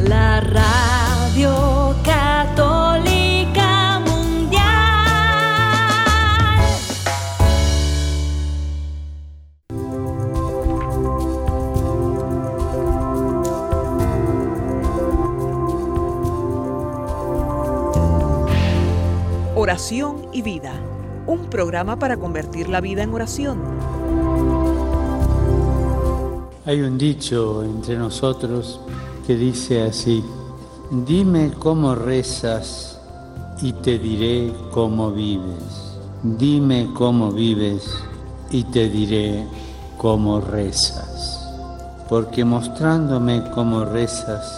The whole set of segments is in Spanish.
la radio católica mundial. Oración y vida, un programa para convertir la vida en oración. Hay un dicho entre nosotros que dice así, dime cómo rezas y te diré cómo vives. Dime cómo vives y te diré cómo rezas. Porque mostrándome cómo rezas,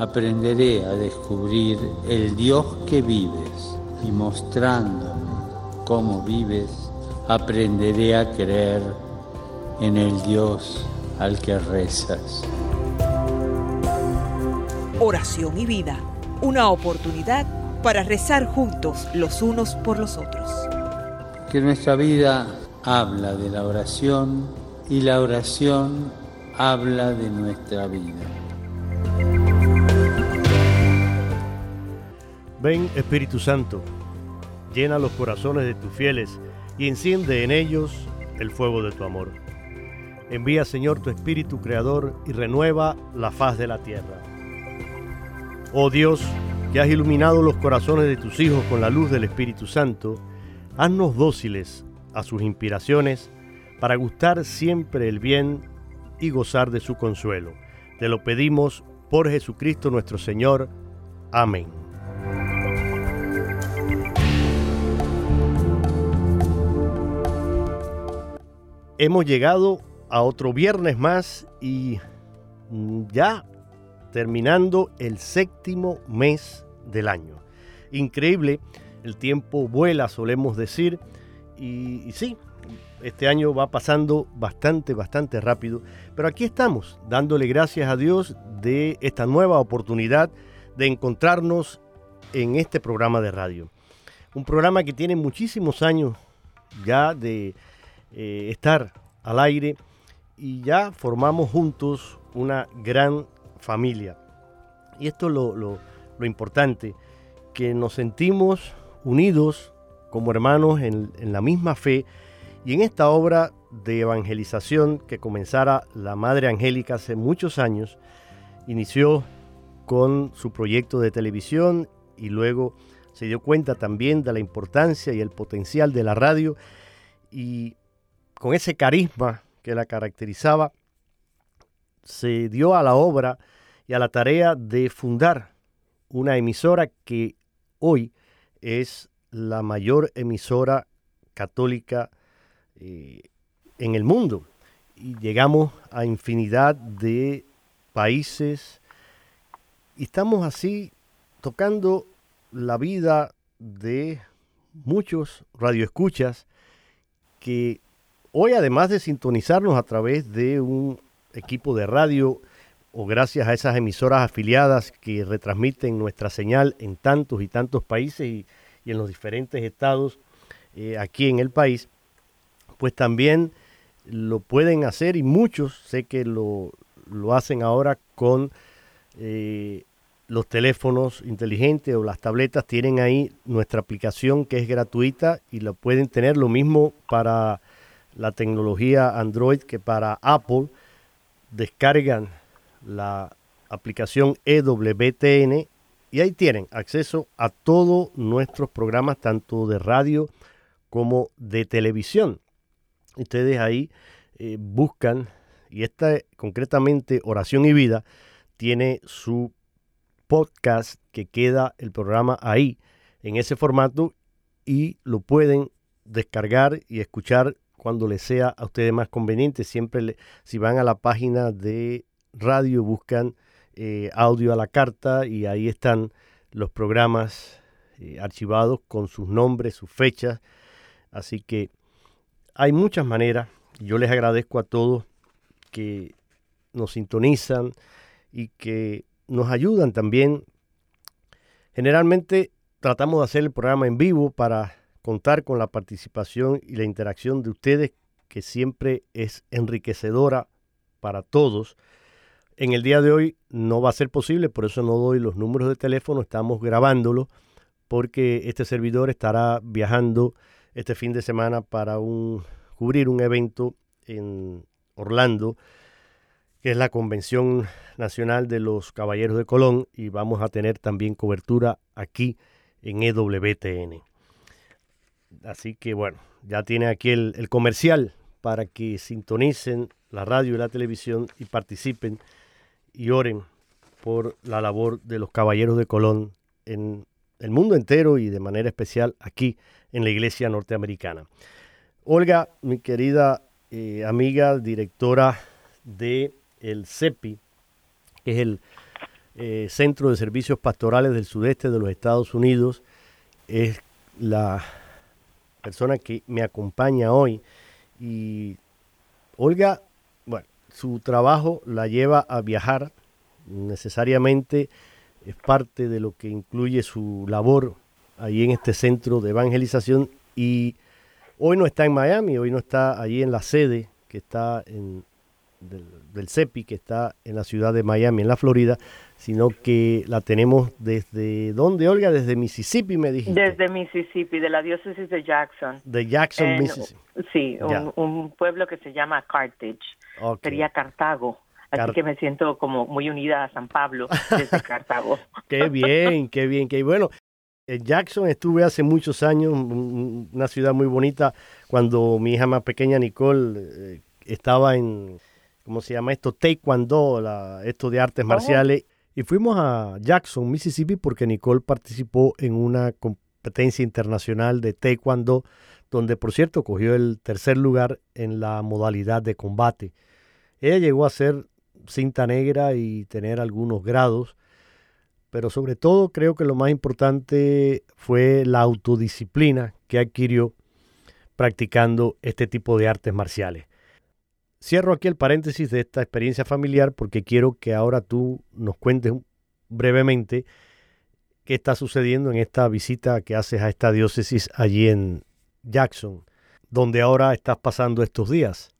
aprenderé a descubrir el Dios que vives y mostrándome cómo vives, aprenderé a creer en el Dios al que rezas. Oración y vida, una oportunidad para rezar juntos los unos por los otros. Que nuestra vida habla de la oración y la oración habla de nuestra vida. Ven Espíritu Santo, llena los corazones de tus fieles y enciende en ellos el fuego de tu amor. Envía, Señor, tu Espíritu Creador y renueva la faz de la tierra. Oh Dios, que has iluminado los corazones de tus hijos con la luz del Espíritu Santo, haznos dóciles a sus inspiraciones para gustar siempre el bien y gozar de su consuelo. Te lo pedimos por Jesucristo nuestro Señor. Amén. Hemos llegado a otro viernes más y mm, ya terminando el séptimo mes del año. Increíble, el tiempo vuela, solemos decir, y, sí, este año va pasando bastante, bastante rápido, pero aquí estamos, dándole gracias a Dios de esta nueva oportunidad de encontrarnos en este programa de radio. Un programa que tiene muchísimos años ya de eh, estar al aire y ya formamos juntos una gran familia. Y esto es lo, importante, que nos sentimos unidos como hermanos en, en la misma fe y en esta obra de evangelización que comenzara la Madre Angélica hace muchos años, inició con su proyecto de televisión y luego se dio cuenta también de la importancia y el potencial de la radio y con ese carisma que la caracterizaba, se dio a la obra y a la tarea de fundar una emisora que hoy es la mayor emisora católica eh, en el mundo. Y llegamos a infinidad de países y estamos así tocando la vida de muchos radioescuchas que Hoy, además de sintonizarnos a través de un equipo de radio o gracias a esas emisoras afiliadas que retransmiten nuestra señal en tantos y tantos países y, en los diferentes estados eh, aquí en el país, pues también lo pueden hacer y muchos sé que lo, hacen ahora con eh, los teléfonos inteligentes o las tabletas, tienen ahí nuestra aplicación que es gratuita y lo pueden tener. Lo mismo para la tecnología Android que para Apple descargan la aplicación EWTN y ahí tienen acceso a todos nuestros programas, tanto de radio como de televisión. Ustedes ahí eh, buscan, y esta concretamente Oración y Vida, tiene su podcast que queda el programa ahí, en ese formato, y lo pueden descargar y escuchar cuando les sea a ustedes más conveniente. Siempre si van a la página de radio buscan eh, audio a la carta y ahí están los programas eh, archivados con sus nombres, sus fechas. Así que hay muchas maneras. Yo les agradezco a todos que nos sintonizan y que nos ayudan también. Generalmente tratamos de hacer el programa en vivo para contar con la participación y la interacción de ustedes, que siempre es enriquecedora para todos. En el día de hoy no va a ser posible, por eso no doy los números de teléfono, estamos grabándolo porque este servidor estará viajando este fin de semana para cubrir un evento en Orlando, que es la Convención Nacional de los Caballeros de Colón, y vamos a tener también cobertura aquí en EWTN. Así que bueno, ya tiene aquí el, comercial para que sintonicen la radio y la televisión y participen y oren por la labor de los caballeros de Colón en el mundo entero y de manera especial aquí en la iglesia norteamericana. Olga, mi querida eh, amiga, directora de el CEPI, que es el eh, Centro de Servicios Pastorales del Sudeste de los Estados Unidos, es la persona que me acompaña hoy. Y Olga, bueno, su trabajo la lleva a viajar, necesariamente es parte de lo que incluye su labor ahí en este centro de evangelización y hoy no está en Miami, hoy no está allí en la sede que está en, del, CEPI, que está en la ciudad de Miami, en la Florida, sino que la tenemos desde, ¿dónde, Olga? Desde Mississippi, me dijiste. Desde Mississippi, de la diócesis de Jackson. De Jackson, Mississippi. Sí, un, pueblo que se llama Carthage, sería Cartago. Así que me siento como muy unida a San Pablo desde Cartago. qué bien, qué bien, qué bueno. En Jackson estuve hace muchos años, una ciudad muy bonita, cuando mi hija más pequeña, Nicole, eh, estaba en, ¿cómo se llama esto? Taekwondo, la, esto de artes marciales. Y fuimos a Jackson, Mississippi, porque Nicole participó en una competencia internacional de Taekwondo, donde por cierto cogió el tercer lugar en la modalidad de combate. Ella llegó a ser cinta negra y tener algunos grados, pero sobre todo creo que lo más importante fue la autodisciplina que adquirió practicando este tipo de artes marciales. Cierro aquí el paréntesis de esta experiencia familiar porque quiero que ahora tú nos cuentes brevemente qué está sucediendo en esta visita que haces a esta diócesis allí en Jackson, donde ahora estás pasando estos días.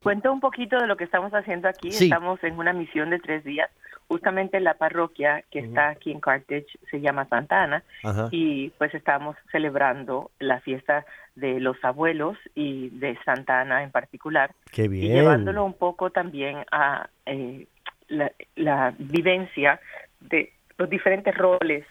Cuento un poquito de lo que estamos haciendo aquí. Estamos en una misión de tres días. Justamente la parroquia que está aquí en Carthage se llama Santa Ana y pues estamos celebrando la fiesta de los abuelos y de Santa Ana en particular. Qué bien. Y llevándolo un poco también a eh, la, vivencia de los diferentes roles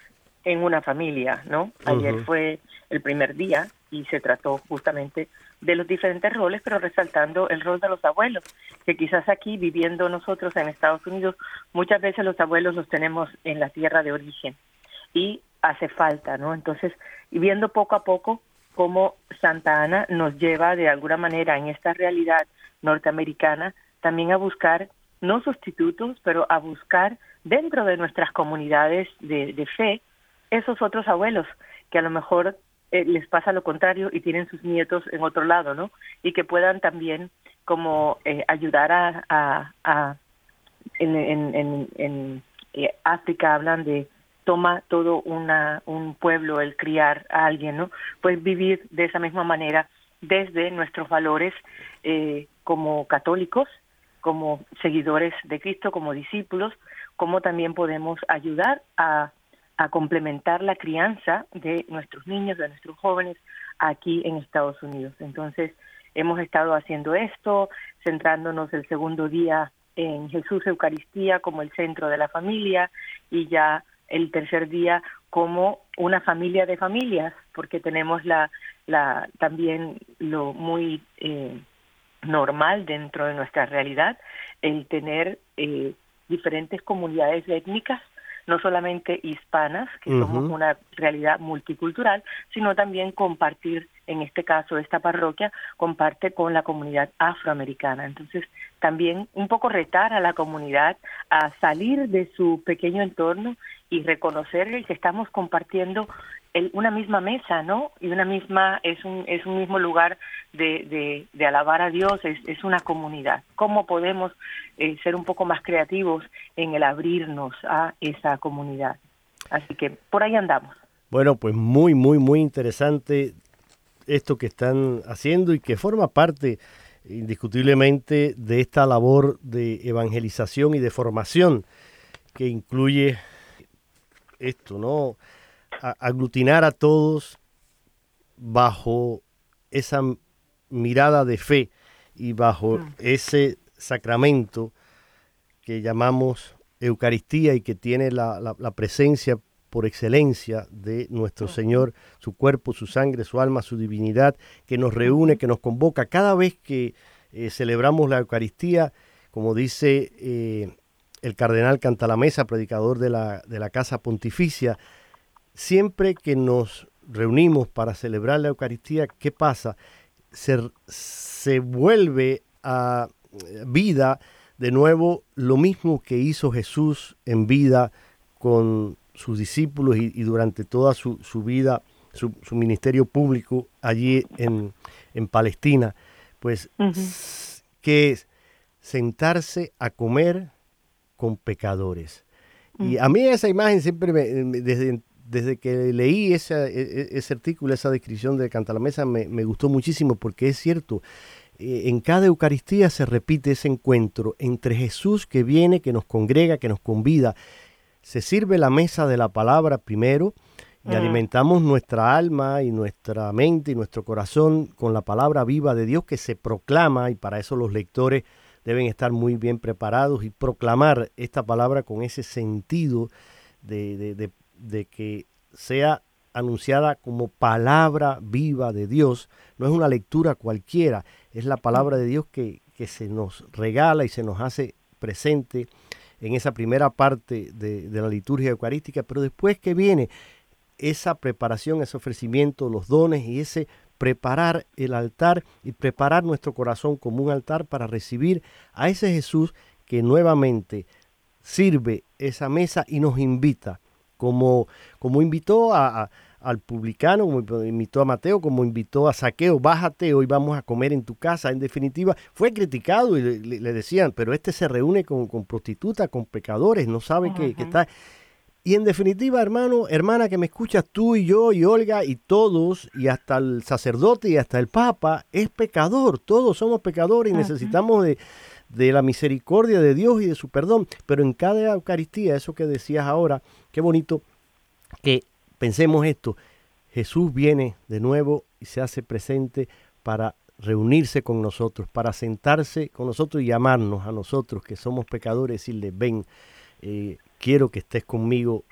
en una familia, ¿no? Ayer fue el primer día y se trató justamente de los diferentes roles, pero resaltando el rol de los abuelos, que quizás aquí viviendo nosotros en Estados Unidos, muchas veces los abuelos los tenemos en la tierra de origen y hace falta, ¿no? Entonces, y viendo poco a poco cómo Santa Ana nos lleva de alguna manera en esta realidad norteamericana también a buscar, no sustitutos, pero a buscar dentro de nuestras comunidades de, de fe esos otros abuelos que a lo mejor eh, les pasa lo contrario y tienen sus nietos en otro lado, ¿no? Y que puedan también como eh, ayudar a, a, en, en, en, eh, África hablan de toma todo una, un pueblo el criar a alguien, ¿no? Pues vivir de esa misma manera desde nuestros valores como católicos, como seguidores de Cristo, como discípulos, como también podemos ayudar a a complementar la crianza de nuestros niños, de nuestros jóvenes aquí en Estados Unidos. Entonces, hemos estado haciendo esto, centrándonos el segundo día en Jesús Eucaristía como el centro de la familia y ya el tercer día como una familia de familias, porque tenemos la, la también lo muy eh, normal dentro de nuestra realidad, el tener eh, diferentes comunidades étnicas no solamente hispanas, que somos una realidad multicultural, sino también compartir, en este caso, esta parroquia comparte con la comunidad afroamericana. Entonces, también un poco retar a la comunidad a salir de su pequeño entorno y reconocer que estamos compartiendo una misma mesa, ¿no? Y una misma, es un, es un mismo lugar de, de, alabar a Dios, es, es, una comunidad. ¿Cómo podemos eh, ser un poco más creativos en el abrirnos a esa comunidad? Así que por ahí andamos. Bueno, pues muy, muy, muy interesante esto que están haciendo y que forma parte indiscutiblemente de esta labor de evangelización y de formación que incluye esto, ¿no? aglutinar a todos bajo esa mirada de fe y bajo ese sacramento que llamamos Eucaristía y que tiene la, la, presencia por excelencia de nuestro Señor, su cuerpo, su sangre, su alma, su divinidad, que nos reúne, que nos convoca. Cada vez que eh, celebramos la Eucaristía, como dice eh, el cardenal Cantalamesa, predicador de la, de la Casa Pontificia, siempre que nos reunimos para celebrar la Eucaristía, ¿qué pasa? Se, se vuelve a vida de nuevo lo mismo que hizo Jesús en vida con sus discípulos y, durante toda su, vida, su, ministerio público allí en, Palestina, pues que es sentarse a comer con pecadores. Y a mí esa imagen siempre, me, desde, desde que leí ese, e, e, ese artículo, esa descripción de Cantalamesa, me, me gustó muchísimo porque es cierto, eh, en cada Eucaristía se repite ese encuentro entre Jesús que viene, que nos congrega, que nos convida. Se sirve la mesa de la palabra primero y alimentamos nuestra alma y nuestra mente y nuestro corazón con la palabra viva de Dios que se proclama y para eso los lectores deben estar muy bien preparados y proclamar esta palabra con ese sentido de, de que sea anunciada como palabra viva de Dios. No es una lectura cualquiera, es la palabra de Dios que, se nos regala y se nos hace presente en esa primera parte de, la liturgia eucarística, pero después que viene esa preparación, ese ofrecimiento, los dones y ese preparar el altar y preparar nuestro corazón como un altar para recibir a ese Jesús que nuevamente sirve esa mesa y nos invita, como, como invitó a, al publicano, como invitó a Mateo, como invitó a Saqueo, bájate, hoy vamos a comer en tu casa. En definitiva, fue criticado y le, decían, pero este se reúne con, prostitutas, con pecadores, no sabe que, está... Y en definitiva, hermano, hermana que me escuchas, tú y yo y Olga y todos, y hasta el sacerdote y hasta el papa, es pecador. Todos somos pecadores y necesitamos de, de la misericordia de Dios y de su perdón. Pero en cada Eucaristía, eso que decías ahora, qué bonito, que pensemos esto, Jesús viene de nuevo y se hace presente para reunirse con nosotros, para sentarse con nosotros y llamarnos a nosotros que somos pecadores, decirle, ven, eh, quiero que estés conmigo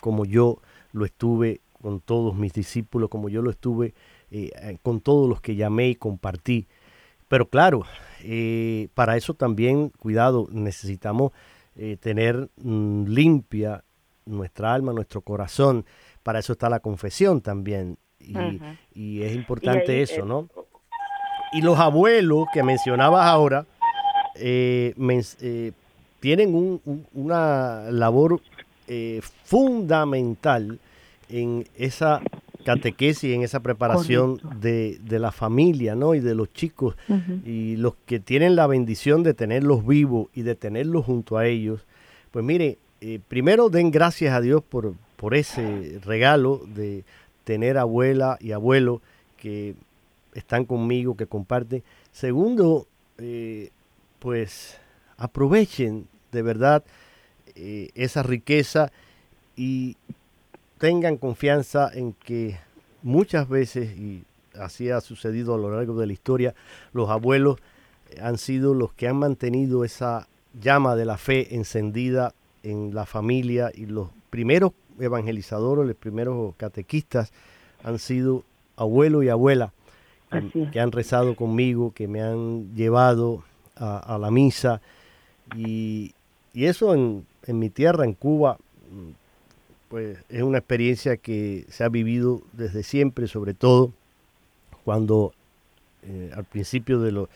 como yo lo estuve con todos mis discípulos, como yo lo estuve eh, con todos los que llamé y compartí. Pero claro, eh, para eso también, cuidado, necesitamos tener mm, limpia nuestra alma, nuestro corazón para eso está la confesión también. Y, es importante eso, ¿no? Y los abuelos que mencionabas ahora eh, eh, tienen una labor eh, fundamental en esa catequesis, en esa preparación de, la familia, ¿no? Y de los chicos. Y los que tienen la bendición de tenerlos vivos y de tenerlos junto a ellos. Pues mire, primero den gracias a Dios por, por ese regalo de tener abuela y abuelo que están conmigo, que comparten. Segundo, eh, pues aprovechen de verdad eh, esa riqueza y tengan confianza en que muchas veces, y así ha sucedido a lo largo de la historia, los abuelos han sido los que han mantenido esa llama de la fe encendida en la familia y los primeros evangelizadores, los primeros catequistas han sido abuelo y abuela que, han rezado conmigo, que me han llevado a, la misa. Y, eso en, mi tierra, en Cuba, pues es una experiencia que se ha vivido desde siempre, sobre todo cuando eh, al principio de, lo,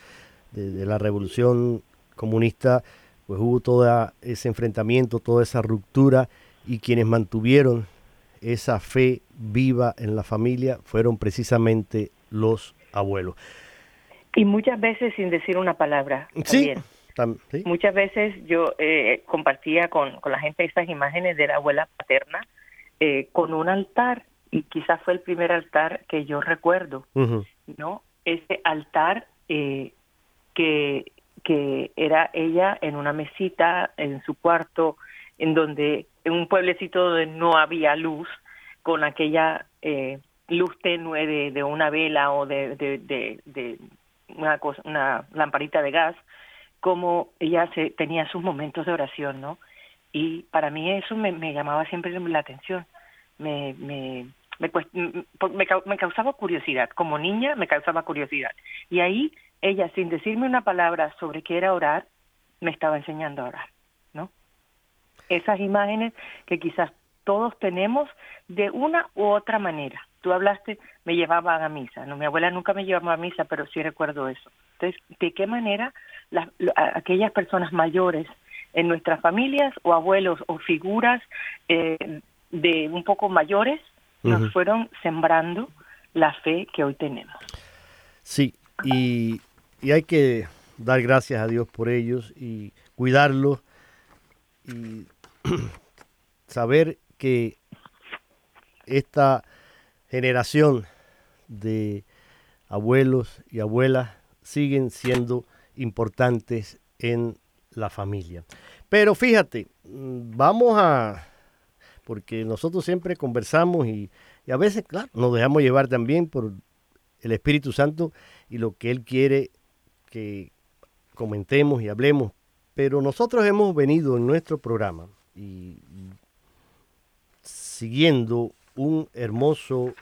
de, la revolución comunista, pues hubo todo ese enfrentamiento, toda esa ruptura y quienes mantuvieron esa fe viva en la familia fueron precisamente los abuelos. Y muchas veces sin decir una palabra. Sí, Muchas veces yo eh, compartía con, la gente estas imágenes de la abuela paterna eh, con un altar y quizás fue el primer altar que yo recuerdo, ¿no? Ese altar eh, que, que era ella en una mesita en su cuarto, en donde, en un pueblecito donde no había luz, con aquella eh, luz tenue de, una vela o de, de, una, cosa, una lamparita de gas, como ella se, tenía sus momentos de oración, ¿no? Y para mí eso me, me llamaba siempre la atención, me, me, me, me, causaba curiosidad, como niña me causaba curiosidad. Y ahí ella, sin decirme una palabra sobre qué era orar, me estaba enseñando a orar. Esas imágenes que quizás todos tenemos de una u otra manera. Tú hablaste, me llevaban a misa, no, mi abuela nunca me llevaba a misa, pero sí recuerdo eso. Entonces, ¿de qué manera las, aquellas personas mayores en nuestras familias o abuelos o figuras eh, de un poco mayores nos fueron sembrando la fe que hoy tenemos? Sí, y, y hay que dar gracias a Dios por ellos y cuidarlos y saber que esta generación de abuelos y abuelas siguen siendo importantes en la familia. Pero fíjate, mm, vamos a, porque nosotros siempre conversamos y, a veces, claro, nos dejamos llevar también por el Espíritu Santo y lo que Él quiere que comentemos y hablemos. Pero nosotros hemos venido en nuestro programa y siguiendo un hermoso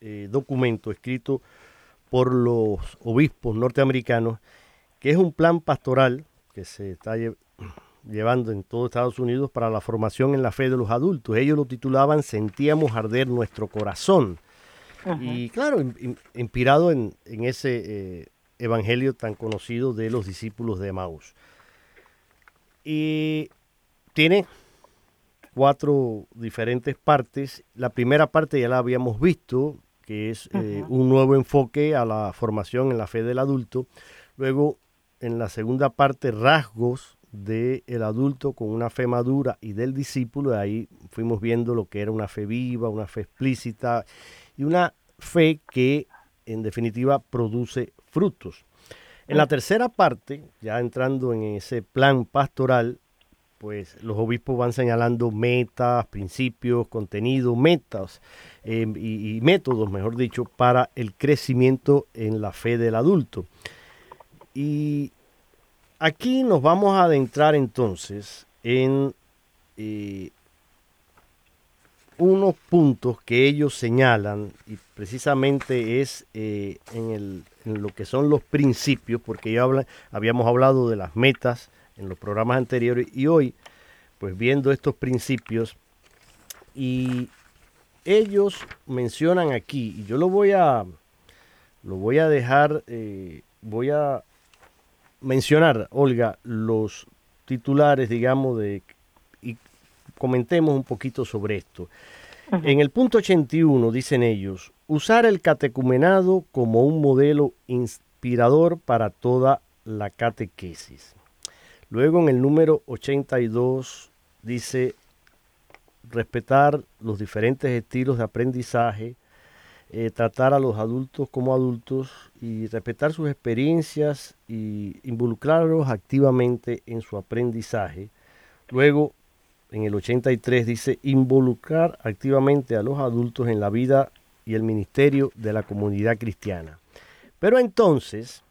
eh, documento escrito por los obispos norteamericanos, que es un plan pastoral que se está llevando en todo Estados Unidos para la formación en la fe de los adultos. Ellos lo titulaban Sentíamos arder nuestro corazón. Y claro, inspirado en, ese eh, evangelio tan conocido de los discípulos de Maús. Y tiene cuatro diferentes partes. La primera parte ya la habíamos visto, que es eh, un nuevo enfoque a la formación en la fe del adulto. Luego, en la segunda parte, rasgos del adulto con una fe madura y del discípulo. Ahí fuimos viendo lo que era una fe viva, una fe explícita y una fe que en definitiva produce frutos. En la tercera parte, ya entrando en ese plan pastoral, pues los obispos van señalando metas, principios, contenido, metas em, y, métodos, mejor dicho, para el crecimiento en la fe del adulto. Y aquí nos vamos a adentrar entonces en eh, unos puntos que ellos señalan y precisamente es eh, en, lo que son los principios, porque ya habíamos hablado de las metas, en los programas anteriores y hoy, pues viendo estos principios y ellos mencionan aquí, y yo lo voy a, lo voy a dejar, eh, voy a mencionar, Olga, los titulares, digamos, de, y comentemos un poquito sobre esto. En el punto 81 dicen ellos, usar el catecumenado como un modelo inspirador para toda la catequesis. Luego en el número 82 dice respetar los diferentes estilos de aprendizaje, eh, tratar a los adultos como adultos y respetar sus experiencias y involucrarlos activamente en su aprendizaje. Luego, en el 83 dice involucrar activamente a los adultos en la vida y el ministerio de la comunidad cristiana. Pero entonces,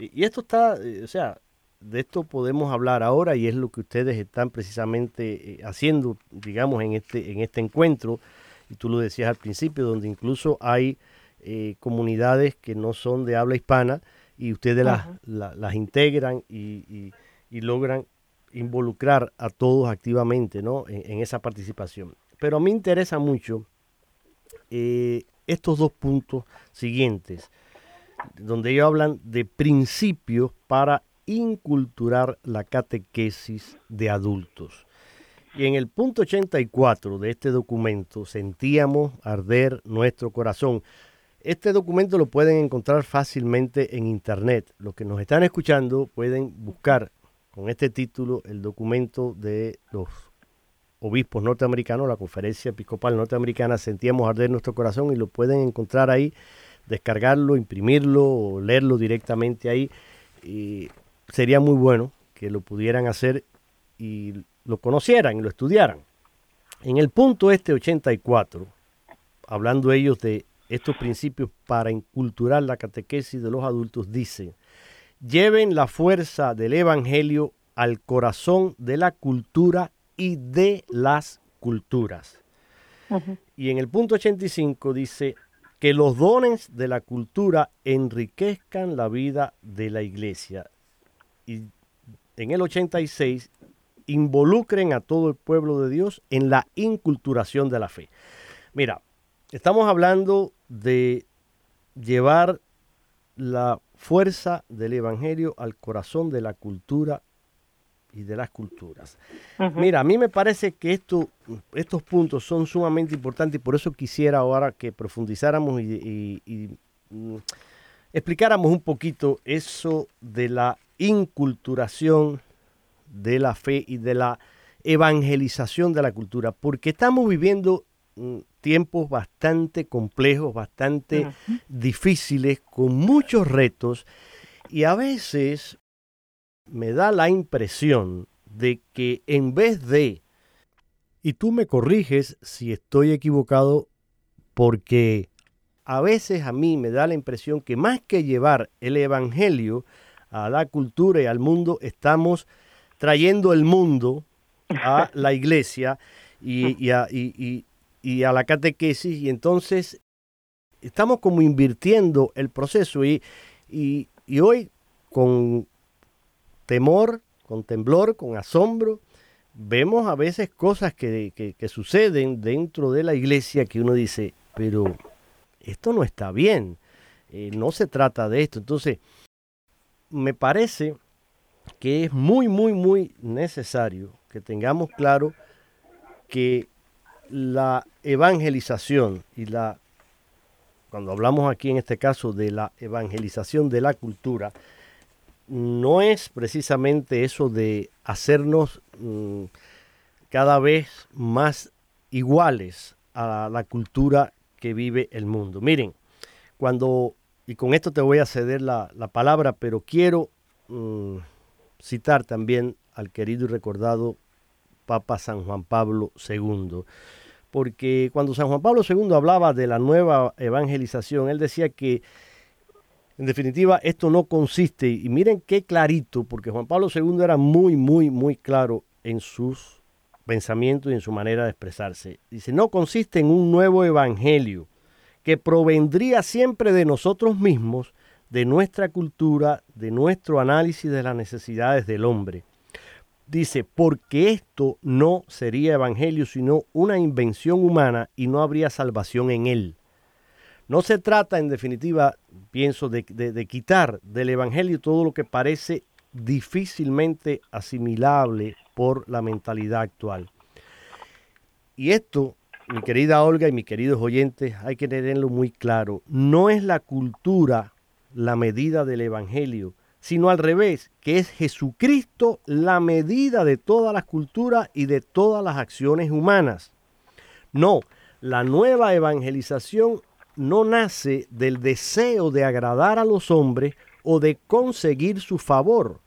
y esto está, eh, o sea, de esto podemos hablar ahora y es lo que ustedes están precisamente eh, haciendo, digamos, en este, en este encuentro. Y tú lo decías al principio, donde incluso hay eh, comunidades que no son de habla hispana y ustedes las, las, integran y, logran involucrar a todos activamente ¿no? en, esa participación. Pero a mí me interesa mucho eh, estos dos puntos siguientes, donde ellos hablan de principios para inculturar la catequesis de adultos. Y en el punto 84 de este documento sentíamos arder nuestro corazón. Este documento lo pueden encontrar fácilmente en internet. Los que nos están escuchando pueden buscar con este título el documento de los obispos norteamericanos, la conferencia episcopal norteamericana, sentíamos arder nuestro corazón y lo pueden encontrar ahí descargarlo, imprimirlo o leerlo directamente ahí. Sería muy bueno que lo pudieran hacer y lo conocieran y lo estudiaran. En el punto este 84, hablando ellos de estos principios para inculturar la catequesis de los adultos, dice, lleven la fuerza del Evangelio al corazón de la cultura y de las culturas. Y en el punto 85 dice que los dones de la cultura enriquezcan la vida de la iglesia. Y en el 86 involucren a todo el pueblo de Dios en la inculturación de la fe. Mira, estamos hablando de llevar la fuerza del Evangelio al corazón de la cultura y de las culturas. Mira, a mí me parece que esto, estos puntos son sumamente importantes y por eso quisiera ahora que profundizáramos y, mm, explicáramos un poquito eso de la inculturación de la fe y de la evangelización de la cultura, porque estamos viviendo mm, tiempos bastante complejos, bastante difíciles, con muchos retos, y a veces me da la impresión de que en vez de, y tú me corriges si estoy equivocado, porque a veces a mí me da la impresión que más que llevar el Evangelio a la cultura y al mundo, estamos trayendo el mundo a la iglesia y, a, la catequesis y entonces estamos como invirtiendo el proceso y, y hoy con temor, con temblor, con asombro, vemos a veces cosas que, suceden dentro de la iglesia que uno dice, pero esto no está bien, eh, no se trata de esto. Entonces, me parece que es muy, muy, muy necesario que tengamos claro que la evangelización y la, cuando hablamos aquí en este caso de la evangelización de la cultura, no es precisamente eso de hacernos mm, cada vez más iguales a la cultura que vive el mundo. Miren, cuando, y con esto te voy a ceder la, palabra, pero quiero mm, citar también al querido y recordado Papa San Juan Pablo II. Porque cuando San Juan Pablo II hablaba de la nueva evangelización, él decía que en definitiva, esto no consiste, y miren qué clarito, porque Juan Pablo II era muy, muy, muy claro en sus pensamientos y en su manera de expresarse. Dice, no consiste en un nuevo evangelio que provendría siempre de nosotros mismos, de nuestra cultura, de nuestro análisis de las necesidades del hombre. Dice, porque esto no sería evangelio, sino una invención humana y no habría salvación en él. No se trata, en definitiva, pienso, de, quitar del Evangelio todo lo que parece difícilmente asimilable por la mentalidad actual. Y esto, mi querida Olga y mis queridos oyentes, hay que tenerlo muy claro. No es la cultura la medida del Evangelio, sino al revés, que es Jesucristo la medida de todas las culturas y de todas las acciones humanas. No, la nueva evangelización no nace del deseo de agradar a los hombres o de conseguir su favor,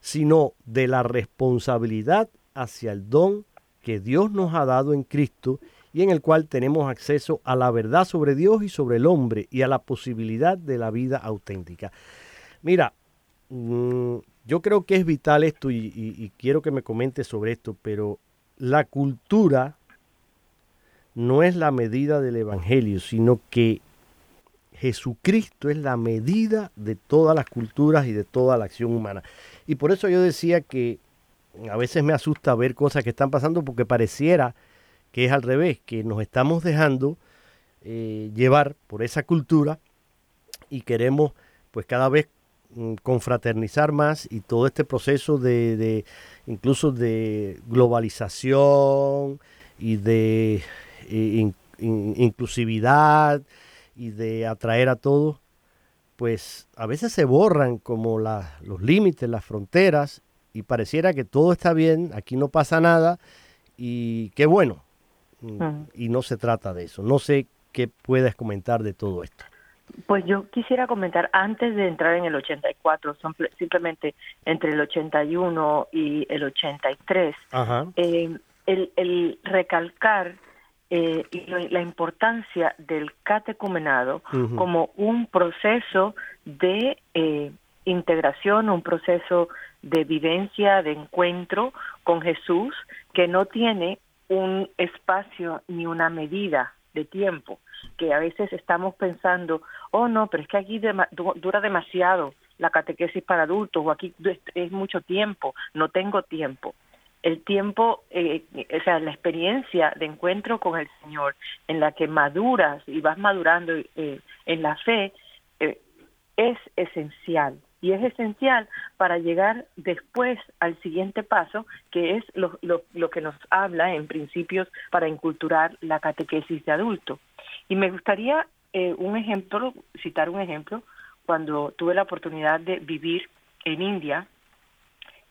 sino de la responsabilidad hacia el don que Dios nos ha dado en Cristo y en el cual tenemos acceso a la verdad sobre Dios y sobre el hombre y a la posibilidad de la vida auténtica. Mira, mm, yo creo que es vital esto y, quiero que me comentes sobre esto, pero la cultura no es la medida del Evangelio, sino que Jesucristo es la medida de todas las culturas y de toda la acción humana. Y por eso yo decía que a veces me asusta ver cosas que están pasando porque pareciera que es al revés, que nos estamos dejando eh, llevar por esa cultura y queremos pues cada vez mm, confraternizar más y todo este proceso de, de incluso de globalización y de inclusividad y de atraer a todos, pues a veces se borran como los límites, las fronteras, y pareciera que todo está bien, aquí no pasa nada, y qué bueno. Mm, y no se trata de eso. No sé qué puedes comentar de todo esto. Pues yo quisiera comentar, antes de entrar en el 84, simplemente entre el 81 y el 83, eh, el, el, recalcar eh, la importancia del catecumenado como un proceso de eh, integración, un proceso de vivencia, de encuentro con Jesús, que no tiene un espacio ni una medida de tiempo, que a veces estamos pensando, oh no, pero es que aquí dura demasiado la catequesis para adultos o aquí es mucho tiempo, no tengo tiempo. El tiempo, eh, o sea, la experiencia de encuentro con el Señor en la que maduras y vas madurando eh, en la fe eh, es esencial y es esencial para llegar después al siguiente paso, que es lo, lo, lo, que nos habla en principios para inculturar la catequesis de adulto. Y me gustaría eh, un ejemplo, citar un ejemplo, cuando tuve la oportunidad de vivir en India,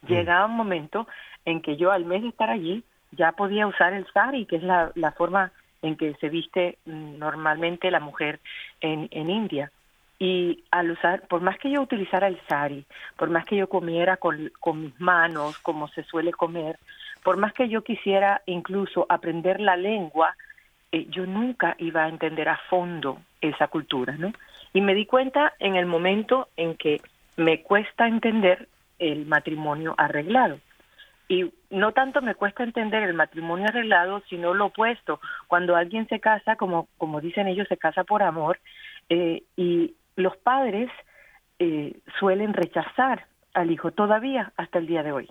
mm. llegaba un momento en que yo al mes de estar allí ya podía usar el sari, que es la, la forma en que se viste mm, normalmente la mujer en, en India. Y al usar, por más que yo utilizara el sari, por más que yo comiera con, con mis manos, como se suele comer, por más que yo quisiera incluso aprender la lengua, eh, yo nunca iba a entender a fondo esa cultura, ¿no? Y me di cuenta en el momento en que me cuesta entender el matrimonio arreglado. Y no tanto me cuesta entender el matrimonio arreglado, sino lo opuesto. Cuando alguien se casa, como, como dicen ellos, se casa por amor, eh, y los padres eh, suelen rechazar al hijo todavía hasta el día de hoy.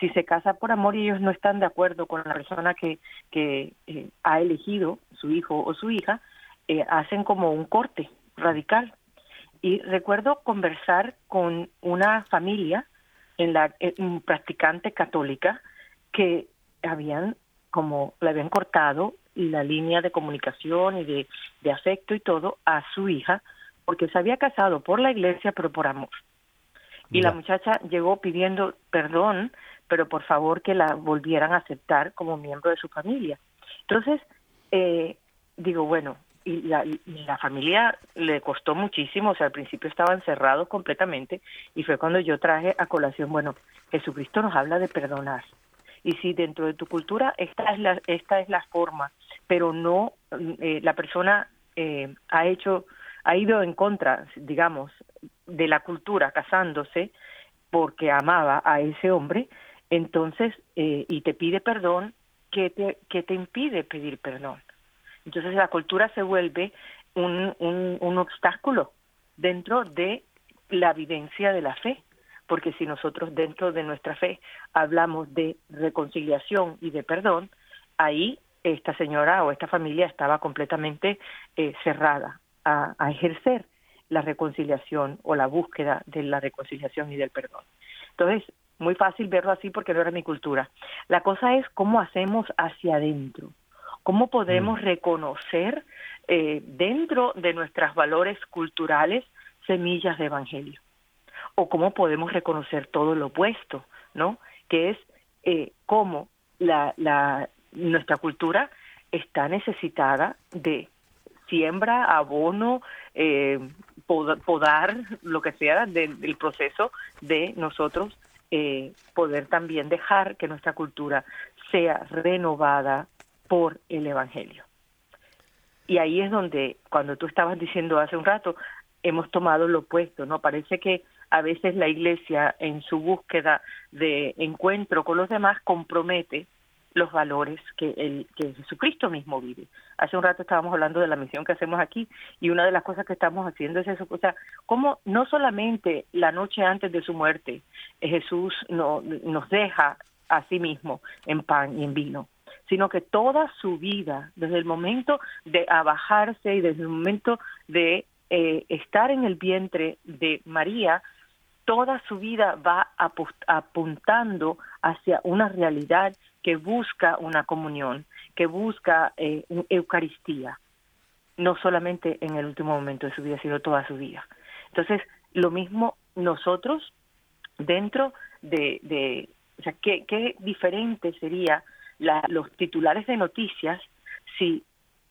Si se casa por amor y ellos no están de acuerdo con la persona que, que eh, ha elegido su hijo o su hija, eh, hacen como un corte radical. Y recuerdo conversar con una familia en la un practicante católica que habían como le habían cortado la línea de comunicación y de, de afecto y todo a su hija porque se había casado por la iglesia, pero por amor. Y la muchacha llegó pidiendo perdón, pero por favor que la volvieran a aceptar como miembro de su familia. Entonces, eh, digo, bueno, y la, la, familia le costó muchísimo, o sea, al principio estaban cerrados completamente, y fue cuando yo traje a colación, bueno, Jesucristo nos habla de perdonar. Y si dentro de tu cultura esta es la, esta es la forma, pero no, eh, la persona eh, ha hecho ha ido en contra, digamos, de la cultura casándose porque amaba a ese hombre, entonces, eh, y te pide perdón, ¿qué te, qué te impide pedir perdón? Entonces la cultura se vuelve un, un, un obstáculo dentro de la vivencia de la fe, porque si nosotros dentro de nuestra fe hablamos de reconciliación y de perdón, ahí esta señora o esta familia estaba completamente eh, cerrada a, ejercer la reconciliación o la búsqueda de la reconciliación y del perdón. Entonces, muy fácil verlo así porque no era mi cultura. La cosa es cómo hacemos hacia adentro, cómo podemos mm. reconocer eh, dentro de nuestros valores culturales semillas de evangelio, o cómo podemos reconocer todo lo opuesto, ¿no? Que es eh, cómo la, la, nuestra cultura está necesitada de siembra, abono, eh, podar, lo que sea del, proceso de nosotros eh, poder también dejar que nuestra cultura sea renovada por el Evangelio. Y ahí es donde, cuando tú estabas diciendo hace un rato, hemos tomado lo opuesto, ¿no? Parece que a veces la Iglesia, en su búsqueda de encuentro con los demás, compromete los valores que, el, que Jesucristo mismo vive. Hace un rato estábamos hablando de la misión que hacemos aquí y una de las cosas que estamos haciendo es eso, o sea, cómo no solamente la noche antes de su muerte eh, Jesús no, nos deja a sí mismo en pan y en vino, sino que toda su vida, desde el momento de abajarse y desde el momento de eh, estar en el vientre de María, toda su vida va apuntando hacia una realidad que busca una comunión, que busca eh, Eucaristía, no solamente en el último momento de su vida, sino toda su vida. Entonces, lo mismo nosotros dentro de, de o sea, qué, qué diferente sería los titulares de noticias si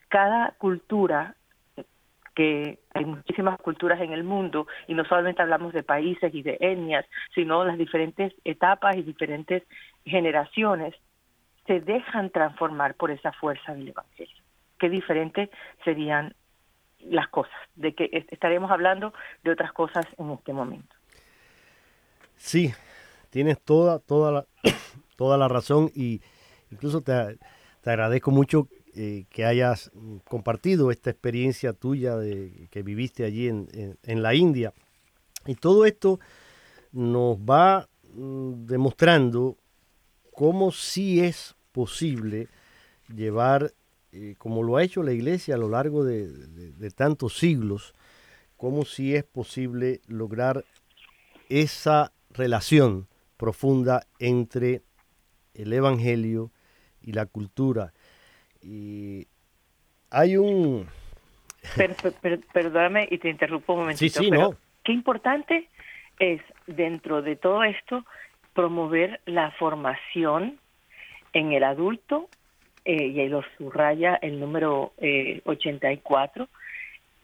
cada cultura que hay muchísimas culturas en el mundo y no solamente hablamos de países y de etnias, sino las diferentes etapas y diferentes generaciones se dejan transformar por esa fuerza del Evangelio. Qué diferentes serían las cosas, de que estaremos hablando de otras cosas en este momento. Sí, tienes toda, toda la, toda la razón y incluso te, te agradezco mucho eh, que hayas compartido esta experiencia tuya de que viviste allí en, la India. Y todo esto nos va mm, demostrando cómo sí es posible llevar, eh, como lo ha hecho la Iglesia a lo largo de, de tantos siglos, cómo sí es posible lograr esa relación profunda entre el Evangelio y la cultura y hay un... perdóname y te interrumpo un momentito. Sí, sí, no. Qué importante es dentro de todo esto promover la formación en el adulto, eh, y ahí lo subraya el número eh, 84.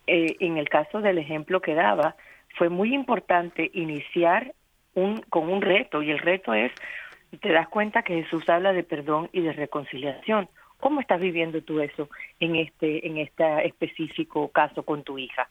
Eh, en el caso del ejemplo que daba, fue muy importante iniciar un, con un reto, y el reto es, te das cuenta que Jesús habla de perdón y de reconciliación. ¿Cómo estás viviendo tú eso en este, en este específico caso con tu hija?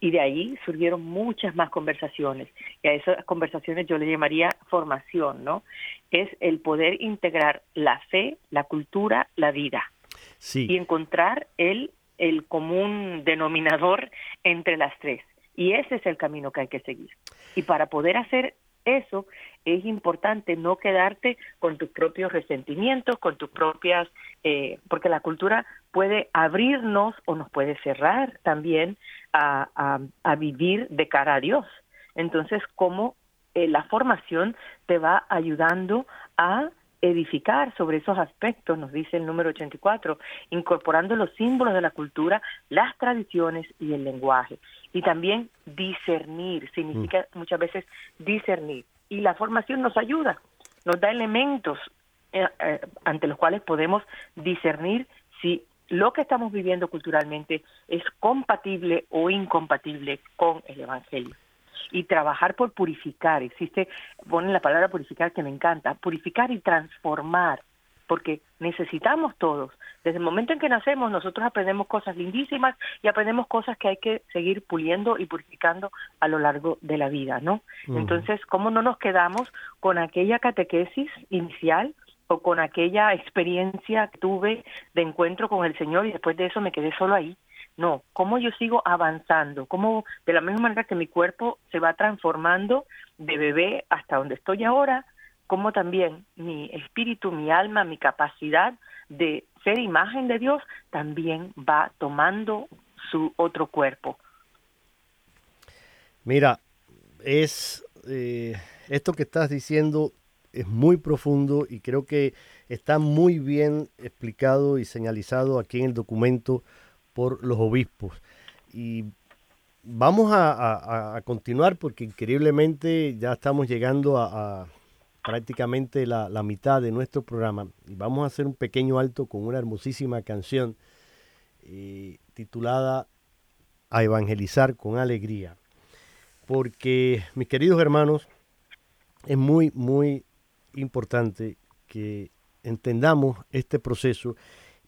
Y de ahí surgieron muchas más conversaciones. Y a esas conversaciones yo le llamaría formación, ¿no? Es el poder integrar la fe, la cultura, la vida. Sí. Y encontrar el, el común denominador entre las tres. Y ese es el camino que hay que seguir. Y para poder hacer eso es importante no quedarte con tus propios resentimientos, con tus propias, eh, porque la cultura puede abrirnos o nos puede cerrar también a, a, vivir de cara a Dios. Entonces, cómo eh, la formación te va ayudando a edificar sobre esos aspectos, nos dice el número 84, incorporando los símbolos de la cultura, las tradiciones y el lenguaje. Y también discernir, significa mm. muchas veces discernir. Y la formación nos ayuda, nos da elementos eh, eh, ante los cuales podemos discernir si lo que estamos viviendo culturalmente es compatible o incompatible con el Evangelio y trabajar por purificar. Existe, ponen la palabra purificar que me encanta, purificar y transformar, porque necesitamos todos. Desde el momento en que nacemos, nosotros aprendemos cosas lindísimas y aprendemos cosas que hay que seguir puliendo y purificando a lo largo de la vida, ¿no? Entonces, ¿cómo no nos quedamos con aquella catequesis inicial o con aquella experiencia que tuve de encuentro con el Señor y después de eso me quedé solo ahí? No, cómo yo sigo avanzando, cómo de la misma manera que mi cuerpo se va transformando de bebé hasta donde estoy ahora, como también mi espíritu, mi alma, mi capacidad de ser imagen de Dios también va tomando su otro cuerpo. Mira, es eh, esto que estás diciendo es muy profundo y creo que está muy bien explicado y señalizado aquí en el documento por los obispos. Y vamos a, continuar porque increíblemente ya estamos llegando a, prácticamente la, mitad de nuestro programa y vamos a hacer un pequeño alto con una hermosísima canción eh, titulada A Evangelizar con Alegría. Porque, mis queridos hermanos, es muy, muy importante que entendamos este proceso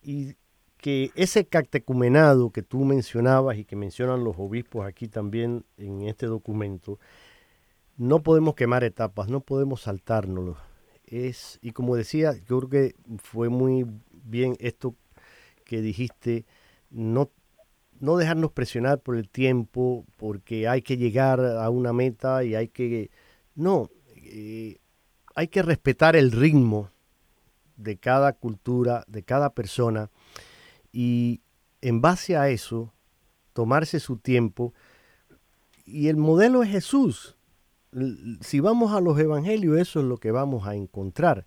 y que ese catecumenado que tú mencionabas y que mencionan los obispos aquí también en este documento, no podemos quemar etapas, no podemos saltárnoslo. Es, y como decía, yo creo que fue muy bien esto que dijiste, no, no dejarnos presionar por el tiempo, porque hay que llegar a una meta y hay que... No, eh, hay que respetar el ritmo de cada cultura, de cada persona y en base a eso tomarse su tiempo. Y el modelo es Jesús. Si vamos a los evangelios, eso es lo que vamos a encontrar.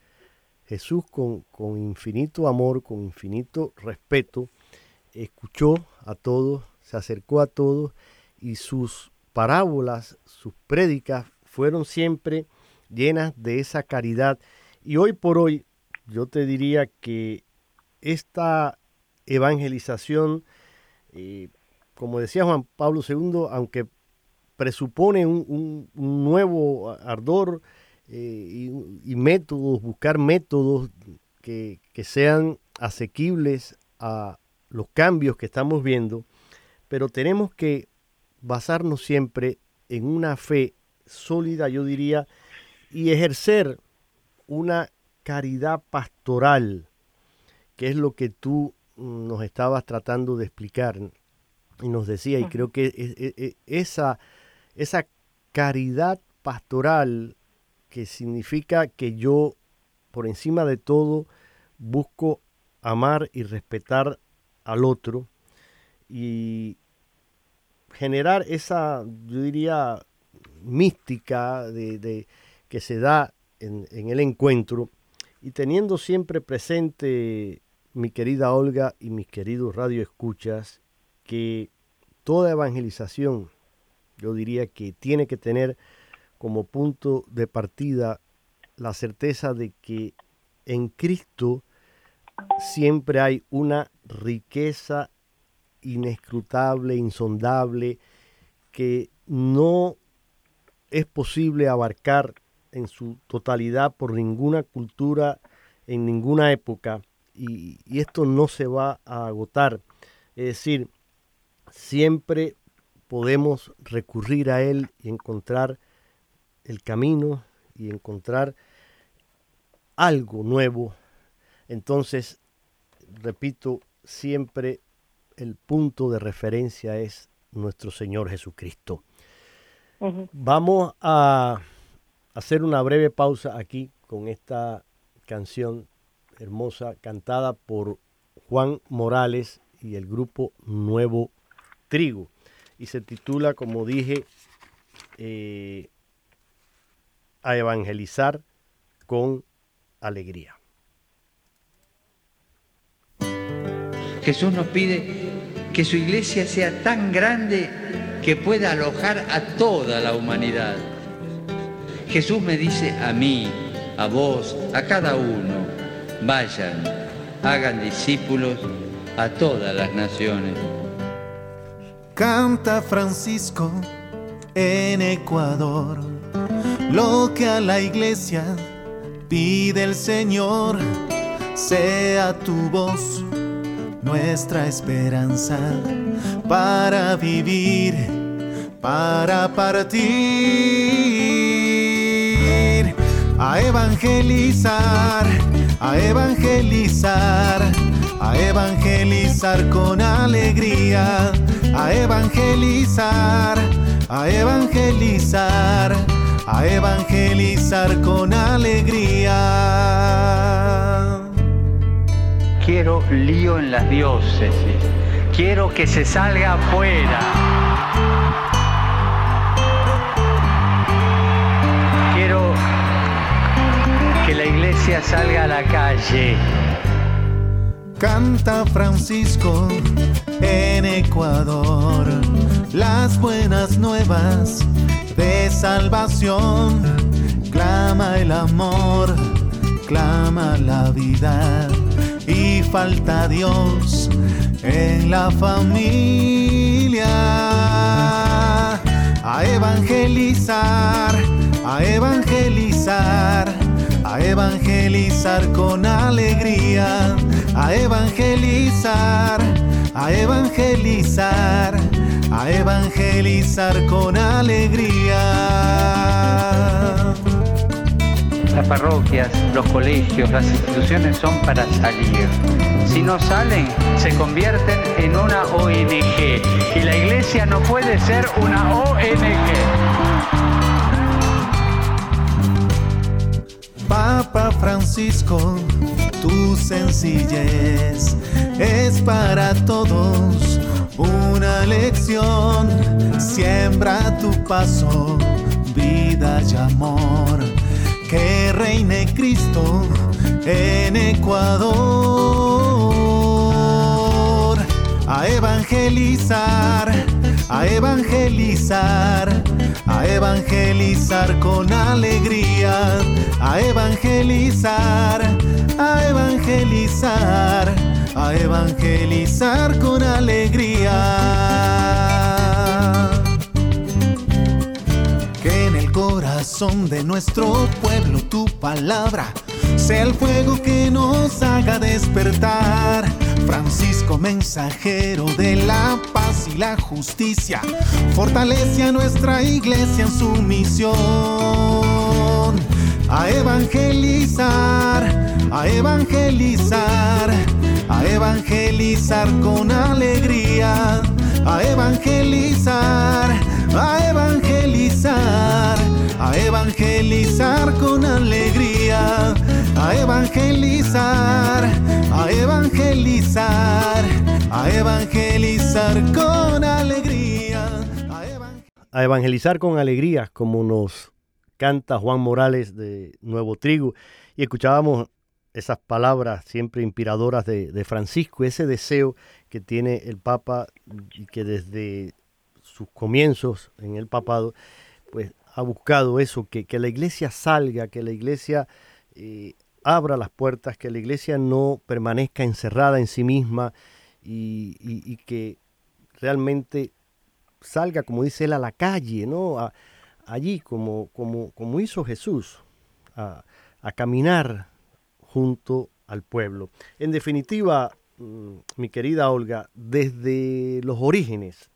Jesús con, con infinito amor, con infinito respeto, escuchó a todos, se acercó a todos y sus parábolas, sus prédicas fueron siempre llenas de esa caridad. Y hoy por hoy yo te diría que esta evangelización, como decía Juan Pablo II, aunque presupone un, nuevo ardor eh, y, métodos, buscar métodos que, sean asequibles a los cambios que estamos viendo, pero tenemos que basarnos siempre en una fe sólida, yo diría, y ejercer una caridad pastoral, que es lo que tú nos estabas tratando de explicar y nos decía, y creo que esa, esa caridad pastoral que significa que yo, por encima de todo, busco amar y respetar al otro y generar esa, yo diría, mística de, que se da en, en, el encuentro y teniendo siempre presente mi querida Olga y mis queridos radioescuchas que toda evangelización, yo diría que tiene que tener como punto de partida la certeza de que en Cristo siempre hay una riqueza inescrutable, insondable, que no es posible abarcar en su totalidad por ninguna cultura en ninguna época y, y, esto no se va a agotar. Es decir, siempre podemos recurrir a Él y encontrar el camino y encontrar algo nuevo. Entonces, repito, siempre el punto de referencia es nuestro Señor Jesucristo. Vamos a hacer una breve pausa aquí con esta canción hermosa cantada por Juan Morales y el grupo Nuevo trigo. Y se titula, como dije, eh, a evangelizar con alegría. Jesús nos pide que su iglesia sea tan grande que pueda alojar a toda la humanidad. Jesús me dice a mí, a vos, a cada uno, vayan, hagan discípulos a todas las naciones. Canta Francisco en Ecuador, lo que a la iglesia pide el Señor, sea tu voz nuestra esperanza para vivir, para partir, a evangelizar, a evangelizar, a evangelizar con alegría a evangelizar, a evangelizar, a evangelizar con alegría. Quiero lío en las diócesis, quiero que se salga afuera. Canta Francisco en Ecuador las buenas nuevas de salvación. Clama el amor, clama la vida y falta Dios en la familia. A evangelizar, a evangelizar, a evangelizar con alegría, a evangelizar a evangelizar, a evangelizar con alegría. Las parroquias, los colegios, las instituciones son para salir. Si no salen, se convierten en una ONG. Y la iglesia no puede ser una ONG. Papa Francisco, tu sencillez es para todos una lección. Siembra tu paso, vida y amor. Que reine Cristo en Ecuador. A evangelizar, a evangelizar, a evangelizar con alegría, a evangelizar, a evangelizar, a evangelizar con alegría. Que en el corazón de nuestro pueblo tu palabra sea el fuego que nos haga despertar Francisco, mensajero de la paz y la justicia, fortalece a nuestra iglesia en su misión. A evangelizar, a evangelizar, a evangelizar con alegría, a evangelizar, a evangelizar, a evangelizar con alegría a evangelizar, a evangelizar, a evangelizar con alegría. A, evangelizar con alegría, como nos canta Juan Morales de Nuevo Trigo. Y escuchábamos esas palabras siempre inspiradoras de, Francisco, ese deseo que tiene el Papa y que desde sus comienzos en el papado, pues ha buscado eso, que, que la iglesia salga, que la iglesia eh, abra las puertas, que la iglesia no permanezca encerrada en sí misma y, que realmente salga, como dice él, a la calle, ¿no? allí, como, como, hizo Jesús, a, caminar junto al pueblo. En definitiva, mm, mi querida Olga, desde los orígenes,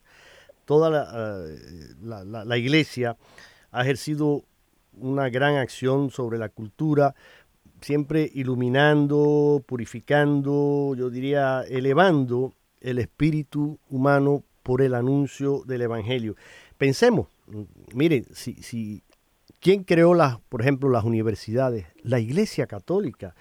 toda la, la iglesia ha ejercido una gran acción sobre la cultura, siempre iluminando, purificando, yo diría, elevando el espíritu humano por el anuncio del Evangelio. Pensemos, miren, si, si ¿quién creó las, por ejemplo, las universidades? La Iglesia Católica.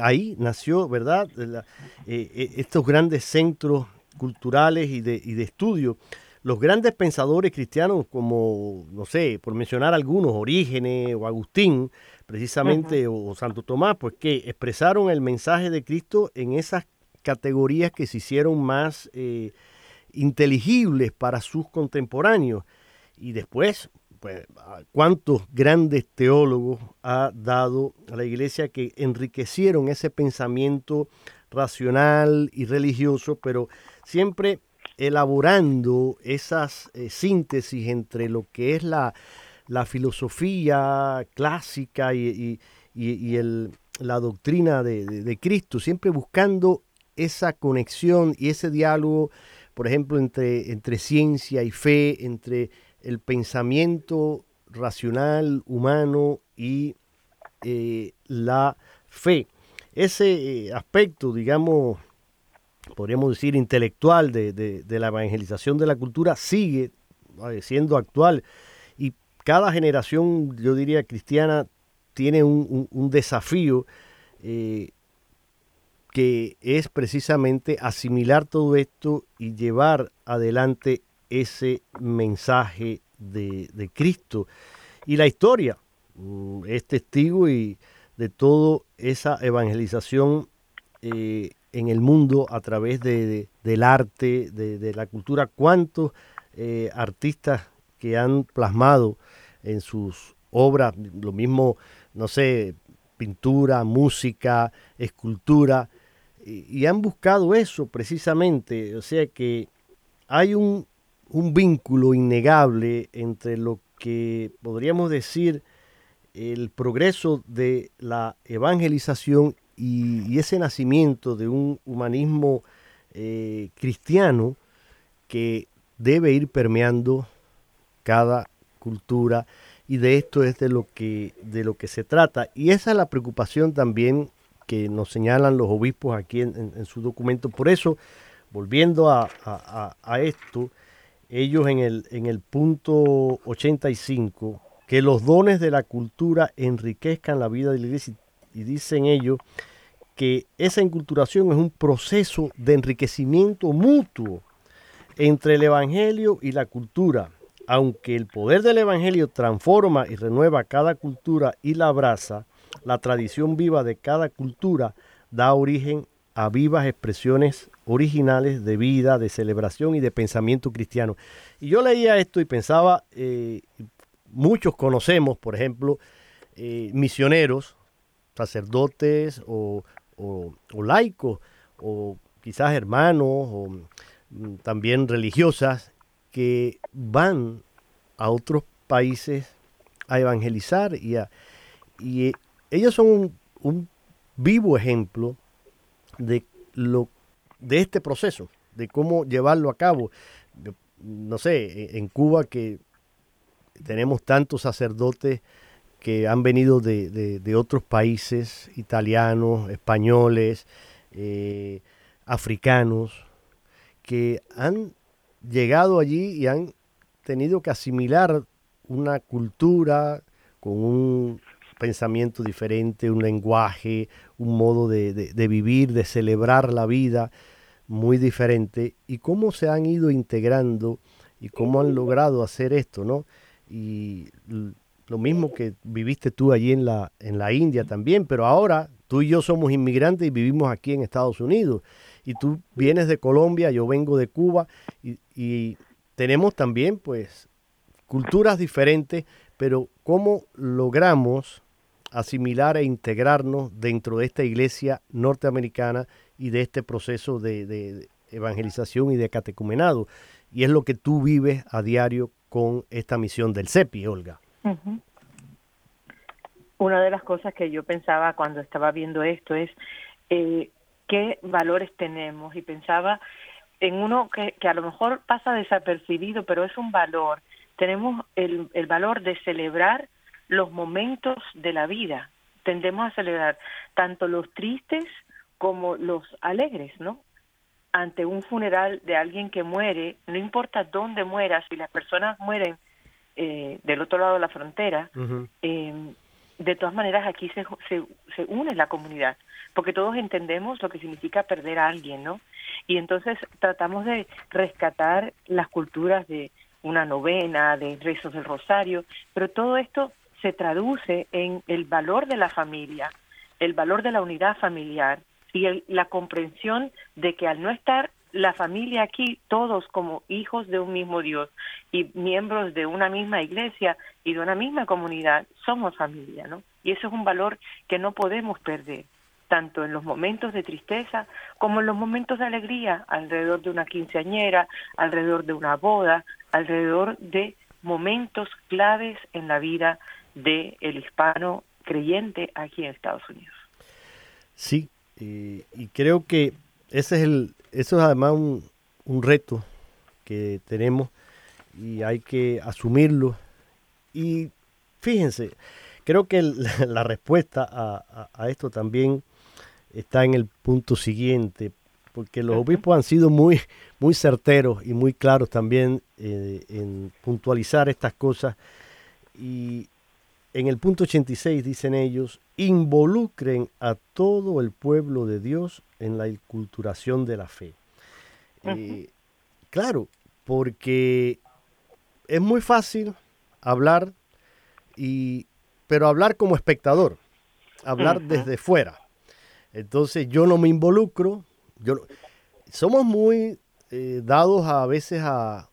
ahí nació, ¿verdad? Eh, eh, estos grandes centros culturales y de, y de estudio los grandes pensadores cristianos como, no sé, por mencionar algunos, Orígenes o Agustín, precisamente, o, Santo Tomás, pues que expresaron el mensaje de Cristo en esas categorías que se hicieron más eh, inteligibles para sus contemporáneos. Y después, pues, cuántos grandes teólogos ha dado a la iglesia que enriquecieron ese pensamiento racional y religioso, pero siempre elaborando esas eh, síntesis entre lo que es la, filosofía clásica y, la doctrina de, Cristo, siempre buscando esa conexión y ese diálogo, por ejemplo, entre, entre ciencia y fe, entre el pensamiento racional, humano y eh, la fe. Ese eh, aspecto, digamos, podríamos decir, intelectual de, la evangelización de la cultura sigue eh, siendo actual y cada generación, yo diría, cristiana tiene un, desafío eh, que es precisamente asimilar todo esto y llevar adelante ese mensaje de, Cristo. Y la historia mm, es testigo y de toda esa evangelización eh, en el mundo a través de, del arte, de, la cultura, cuántos eh, artistas que han plasmado en sus obras, lo mismo, no sé, pintura, música, escultura, y, han buscado eso precisamente, o sea que hay un, un vínculo innegable entre lo que podríamos decir el progreso de la evangelización y, ese nacimiento de un humanismo eh, cristiano que debe ir permeando cada cultura y de esto es de lo que de lo que se trata y esa es la preocupación también que nos señalan los obispos aquí en, su documento por eso volviendo a, esto ellos en el en el punto 85 que los dones de la cultura enriquezcan la vida de la iglesia y dicen ellos que esa enculturación es un proceso de enriquecimiento mutuo entre el Evangelio y la cultura. Aunque el poder del Evangelio transforma y renueva cada cultura y la abraza, la tradición viva de cada cultura da origen a vivas expresiones originales de vida, de celebración y de pensamiento cristiano. Y yo leía esto y pensaba, eh, muchos conocemos, por ejemplo, eh, misioneros sacerdotes o, laicos o quizás hermanos o mm, también religiosas que van a otros países a evangelizar y a... Y ellos son un, vivo ejemplo de lo de este proceso, de cómo llevarlo a cabo. No sé, e, en Cuba que tenemos tantos sacerdotes que han venido de, otros países, italianos, españoles, eh, africanos, que han llegado allí y han tenido que asimilar una cultura con un pensamiento diferente, un lenguaje, un modo de, de, vivir, de celebrar la vida muy diferente y cómo se han ido integrando y cómo han logrado hacer esto, ¿no? Y lo mismo que viviste tú allí en la, en la India también, pero ahora tú y yo somos inmigrantes y vivimos aquí en Estados Unidos. Y tú vienes de Colombia, yo vengo de Cuba y, tenemos también pues culturas diferentes, pero cómo logramos asimilar e integrarnos dentro de esta iglesia norteamericana y de este proceso de, evangelización y de catecumenado. Y es lo que tú vives a diario con esta misión del CEPI, Olga. Una de las cosas que yo pensaba cuando estaba viendo esto es eh, qué valores tenemos y pensaba en uno que, que, a lo mejor pasa desapercibido, pero es un valor. Tenemos el, el valor de celebrar los momentos de la vida. Tendemos a celebrar tanto los tristes como los alegres, ¿no? Ante un funeral de alguien que muere, no importa dónde muera, si las personas mueren eh, del otro lado de la frontera, eh, de todas maneras aquí se, se, se une la comunidad, porque todos entendemos lo que significa perder a alguien, ¿no? Y entonces tratamos de rescatar las culturas de una novena, de rezos del rosario, pero todo esto se traduce en el valor de la familia, el valor de la unidad familiar y la comprensión de que al no estar la familia aquí, todos como hijos de un mismo Dios y miembros de una misma iglesia y de una misma comunidad, somos familia, ¿no? Y eso es un valor que no podemos perder, tanto en los momentos de tristeza como en los momentos de alegría, alrededor de una quinceañera, alrededor de una boda, alrededor de momentos claves en la vida del el hispano creyente aquí en Estados Unidos. Sí, y creo que ese es el, eso es además un, un reto que tenemos y hay que asumirlo. Y fíjense, creo que la, respuesta a, a, esto también está en el punto siguiente, porque los obispos han sido muy, muy certeros y muy claros también eh, en puntualizar estas cosas. Y en el punto 86 dicen ellos, involucren a todo el pueblo de Dios en la inculturación de la fe. Eh, claro, porque es muy fácil hablar, y, pero hablar como espectador, hablar desde fuera. Entonces yo no me involucro, yo, somos muy eh, dados a veces a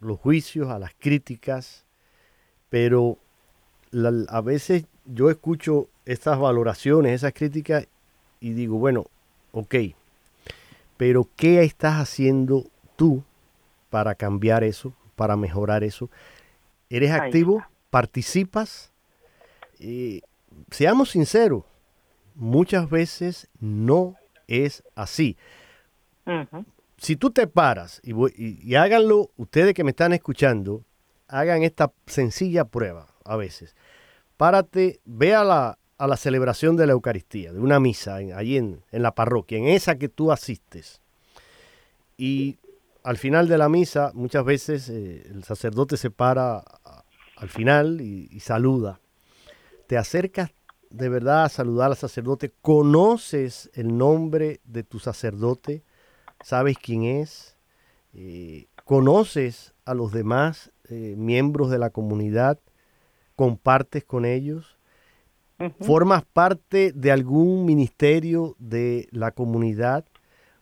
los juicios, a las críticas, pero a veces yo escucho estas valoraciones, esas críticas y digo, bueno, ok, pero ¿qué estás haciendo tú para cambiar eso, para mejorar eso? ¿Eres activo? ¿Participas? Eh, seamos sinceros, muchas veces no es así. Si tú te paras y, y háganlo, ustedes que me están escuchando, hagan esta sencilla prueba a veces. Párate, ve a la, a la celebración de la Eucaristía, de una misa allí en, la parroquia, en esa que tú asistes. Y al final de la misa, muchas veces eh, el sacerdote se para al final y, saluda. Te acercas de verdad a saludar al sacerdote, conoces el nombre de tu sacerdote, sabes quién es, eh, conoces a los demás eh, miembros de la comunidad, compartes con ellos, formas parte de algún ministerio de la comunidad,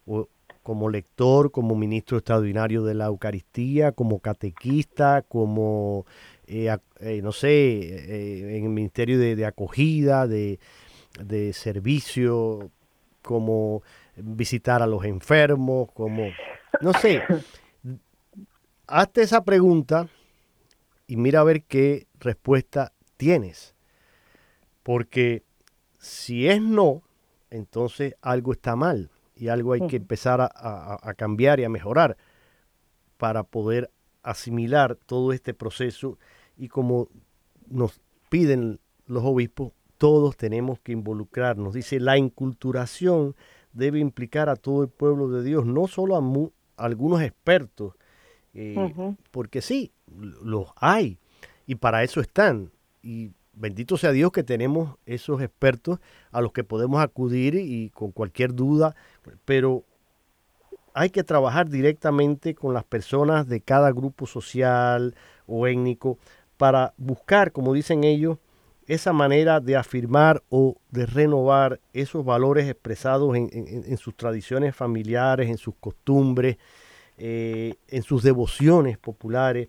o como lector, como ministro extraordinario de la Eucaristía, como catequista, como, eh, eh, no sé, eh, en el ministerio de, acogida, de, de, servicio, como visitar a los enfermos, como, no sé. Hazte esa pregunta y mira a ver qué respuesta tienes. Porque si es no, entonces algo está mal y algo hay que empezar a, cambiar y a mejorar para poder asimilar todo este proceso y como nos piden los obispos, todos tenemos que involucrarnos. Dice, la inculturación debe implicar a todo el pueblo de Dios, no solo a, algunos expertos, eh, porque sí, los hay y para eso están. Y bendito sea Dios que tenemos esos expertos a los que podemos acudir y con cualquier duda, pero hay que trabajar directamente con las personas de cada grupo social o étnico para buscar, como dicen ellos, esa manera de afirmar o de renovar esos valores expresados en, sus tradiciones familiares, en sus costumbres, eh, en sus devociones populares.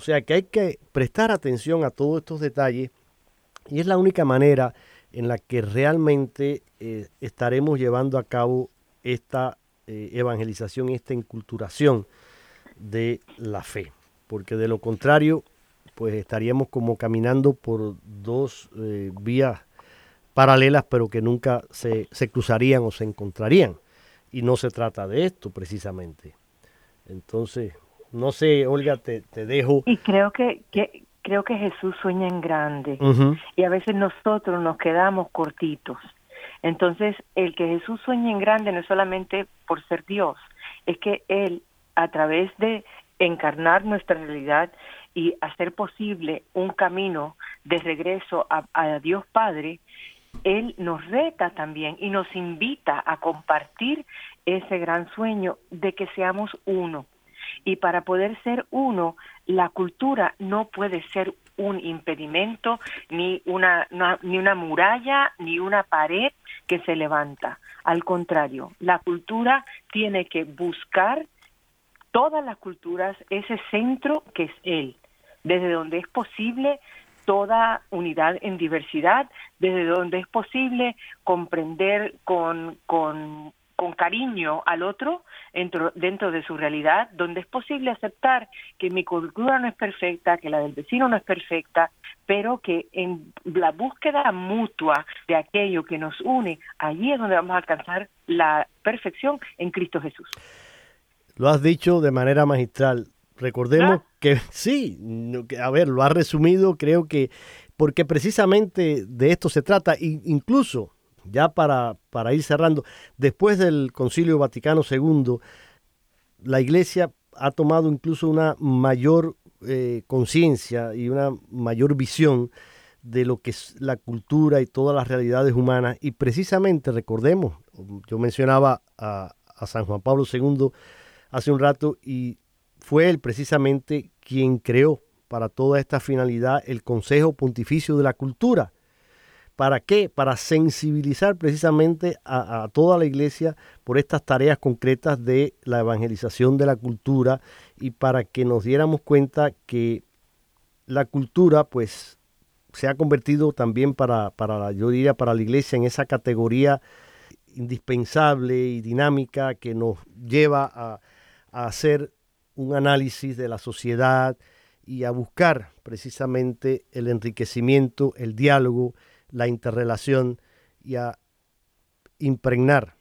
O sea que hay que prestar atención a todos estos detalles y es la única manera en la que realmente eh, estaremos llevando a cabo esta eh, evangelización esta inculturación de la fe. Porque de lo contrario, pues estaríamos como caminando por dos eh, vías paralelas, pero que nunca se, cruzarían o se encontrarían. Y no se trata de esto precisamente. Entonces, no sé, Olga, te, te dejo. Y creo que, que, creo que Jesús sueña en grande y a veces nosotros nos quedamos cortitos. Entonces, el que Jesús sueña en grande no es solamente por ser Dios, es que Él, a través de encarnar nuestra realidad y hacer posible un camino de regreso a, a Dios Padre, Él nos reta también y nos invita a compartir ese gran sueño de que seamos uno. Y para poder ser uno, la cultura no puede ser un impedimento, ni una, ni una muralla, ni una pared que se levanta. Al contrario, la cultura tiene que buscar todas las culturas ese centro que es él, desde donde es posible toda unidad en diversidad, desde donde es posible comprender con, con con cariño al otro dentro, dentro de su realidad, donde es posible aceptar que mi cultura no es perfecta, que la del vecino no es perfecta, pero que en la búsqueda mutua de aquello que nos une, allí es donde vamos a alcanzar la perfección en Cristo Jesús. Lo has dicho de manera magistral. Recordemos que sí, a ver, lo has resumido, creo que porque precisamente de esto se trata, incluso ya para, para ir cerrando, después del Concilio Vaticano II, la Iglesia ha tomado incluso una mayor eh, conciencia y una mayor visión de lo que es la cultura y todas las realidades humanas. Y precisamente, recordemos, yo mencionaba a, a San Juan Pablo II hace un rato y fue él precisamente quien creó para toda esta finalidad el Consejo Pontificio de la Cultura, ¿Para qué? Para sensibilizar precisamente a, toda la iglesia por estas tareas concretas de la evangelización de la cultura y para que nos diéramos cuenta que la cultura pues se ha convertido también para, para yo diría, para la iglesia en esa categoría indispensable y dinámica que nos lleva a, a hacer un análisis de la sociedad y a buscar precisamente el enriquecimiento, el diálogo, la interrelación y a impregnar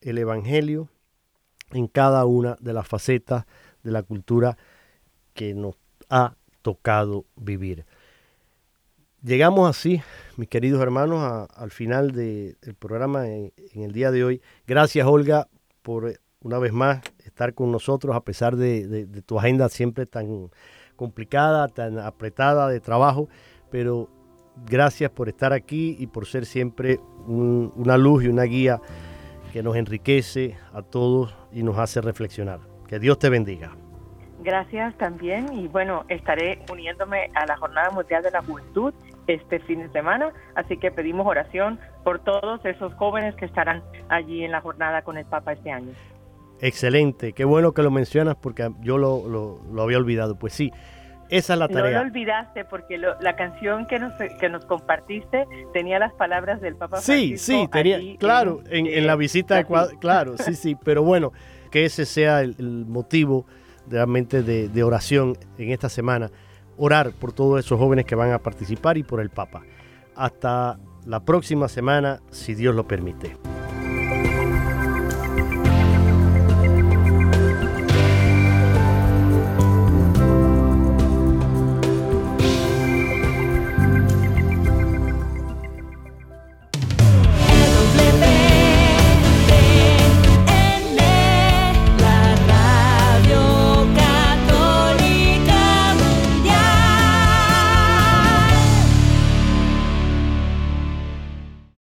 el Evangelio en cada una de las facetas de la cultura que nos ha tocado vivir. Llegamos así, mis queridos hermanos, al final del programa en, el día de hoy. Gracias, Olga, por eh, una vez más estar con nosotros a pesar de tu agenda siempre tan complicada, tan apretada de trabajo, pero gracias por estar aquí y por ser siempre una luz y una guía que nos enriquece a todos y nos hace reflexionar. Que Dios te bendiga. Gracias también y bueno, estaré uniéndome a la Jornada Mundial de la Juventud este fin de semana, así que pedimos oración por todos esos jóvenes que estarán allí en la jornada con el Papa este año. Excelente, qué bueno que lo mencionas porque yo lo, lo había olvidado. Pues sí, esa es la tarea. No lo olvidaste porque la canción que nos, que nos compartiste tenía las palabras del Papa Sí, sí, tenía, claro, en, la visita de claro, sí, sí, pero bueno, que ese sea el, motivo realmente de, oración en esta semana orar por todos esos jóvenes que van a participar y por el Papa. Hasta la próxima semana, si Dios lo permite.